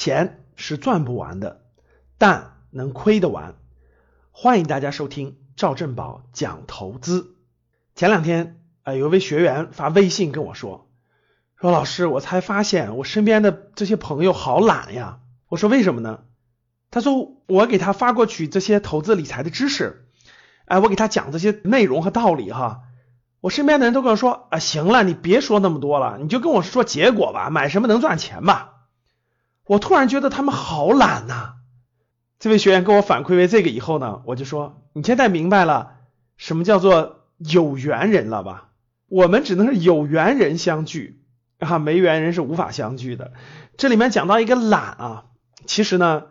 钱是赚不完的，但能亏得完。欢迎大家收听赵正宝讲投资。前两天啊，有位学员发微信跟我说，说老师，我才发现我身边的这些朋友好懒呀。我说为什么呢？他说我给他发过去这些投资理财的知识，哎，我给他讲这些内容和道理哈。我身边的人都跟我说啊，行了，你别说那么多了，你就跟我说结果吧，买什么能赚钱吧。我突然觉得他们好懒呐！这位学员跟我反馈为这个以后呢，我就说你现在明白了什么叫做有缘人了吧？我们只能是有缘人相聚啊，没缘人是无法相聚的。这里面讲到一个懒啊，其实呢，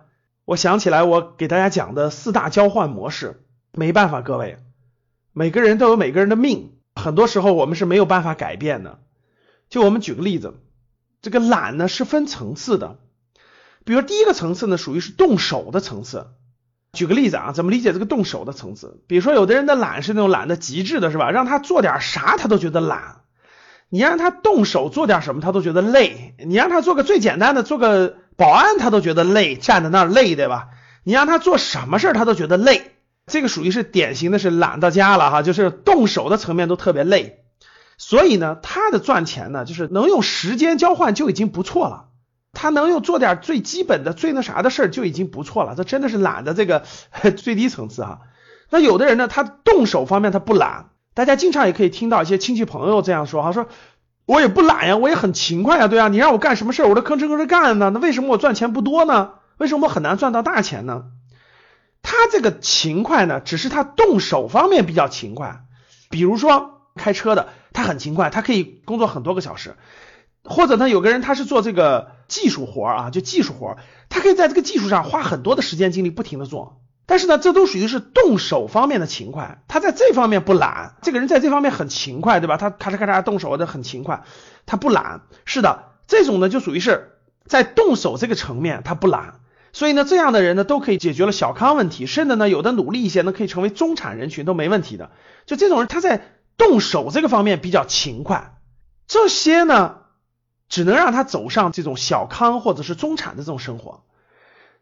我想起来我给大家讲的四大交换模式，没办法，各位，每个人都有每个人的命，很多时候我们是没有办法改变的。就我们举个例子，这个懒呢是分层次的。比如第一个层次呢，属于是动手的层次。举个例子啊，怎么理解这个动手的层次？比如说有的人的懒是那种懒的极致的，是吧？让他做点啥他都觉得懒。你让他动手做点什么他都觉得累。你让他做个最简单的，做个保安他都觉得累，站在那儿累，对吧？你让他做什么事他都觉得累。这个属于是典型的是懒到家了哈，就是动手的层面都特别累。所以呢，他的赚钱呢，就是能用时间交换就已经不错了。他能又做点最基本的、最那啥的事儿就已经不错了，这真的是懒的这个 最低层次哈。那有的人呢，他动手方面他不懒，大家经常也可以听到一些亲戚朋友这样说哈，说我也不懒呀，我也很勤快呀，对啊，你让我干什么事儿我都吭哧吭哧干呢，那为什么我赚钱不多呢？为什么我很难赚到大钱呢？他这个勤快呢，只是他动手方面比较勤快，比如说开车的，他很勤快，他可以工作很多个小时。或者呢，有个人他是做这个技术活啊，就技术活，他可以在这个技术上花很多的时间精力，不停的做。但是呢，这都属于是动手方面的勤快，他在这方面不懒。这个人在这方面很勤快，对吧？他咔嚓咔嚓动手的很勤快，他不懒。是的，这种呢就属于是在动手这个层面他不懒。所以呢，这样的人呢都可以解决了小康问题，甚至呢有的努力一些呢可以成为中产人群都没问题的。就这种人他在动手这个方面比较勤快，这些呢。只能让他走上这种小康或者是中产的这种生活。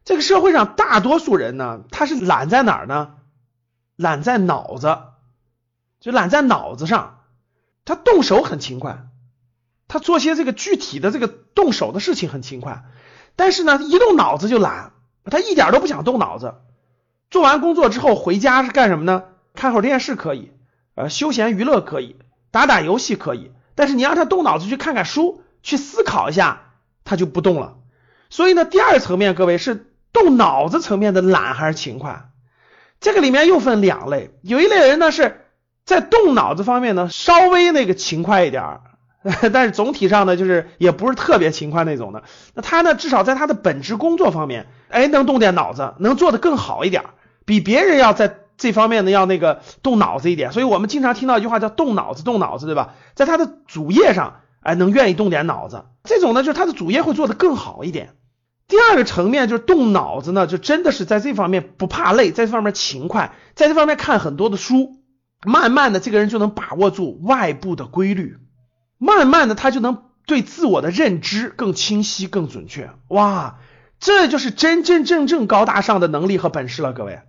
这个社会上大多数人呢，他是懒在哪儿呢？懒在脑子，就懒在脑子上。他动手很勤快，他做些这个具体的这个动手的事情很勤快，但是呢，一动脑子就懒，他一点都不想动脑子。做完工作之后回家是干什么呢？看会儿电视可以，呃，休闲娱乐可以，打打游戏可以，但是你让他动脑子去看看书。去思考一下，他就不动了。所以呢，第二层面，各位是动脑子层面的懒还是勤快？这个里面又分两类，有一类人呢是在动脑子方面呢稍微那个勤快一点儿，但是总体上呢就是也不是特别勤快那种的。那他呢至少在他的本职工作方面，哎能动点脑子，能做得更好一点，比别人要在这方面呢要那个动脑子一点。所以我们经常听到一句话叫动脑子，动脑子，对吧？在他的主业上。哎，能愿意动点脑子，这种呢，就是他的主业会做得更好一点。第二个层面就是动脑子呢，就真的是在这方面不怕累，在这方面勤快，在这方面看很多的书，慢慢的这个人就能把握住外部的规律，慢慢的他就能对自我的认知更清晰、更准确。哇，这就是真真正正高大上的能力和本事了，各位。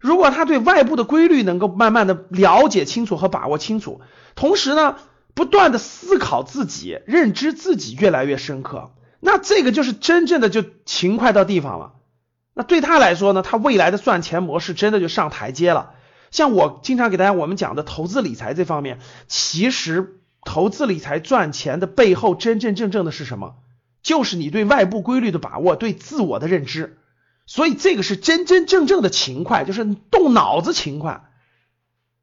如果他对外部的规律能够慢慢的了解清楚和把握清楚，同时呢。不断的思考自己，认知自己越来越深刻，那这个就是真正的就勤快到地方了。那对他来说呢，他未来的赚钱模式真的就上台阶了。像我经常给大家我们讲的投资理财这方面，其实投资理财赚钱的背后真真正正的是什么？就是你对外部规律的把握，对自我的认知。所以这个是真真正正的勤快，就是动脑子勤快。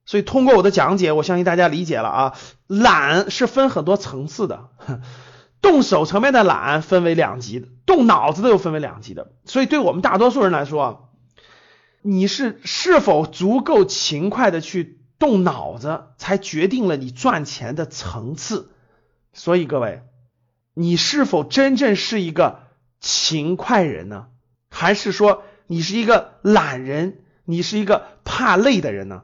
所以通过我的讲解，我相信大家理解了啊。懒是分很多层次的，动手层面的懒分为两级的，动脑子的又分为两级的。所以对我们大多数人来说，你是是否足够勤快的去动脑子，才决定了你赚钱的层次。所以各位，你是否真正是一个勤快人呢？还是说你是一个懒人？你是一个怕累的人呢？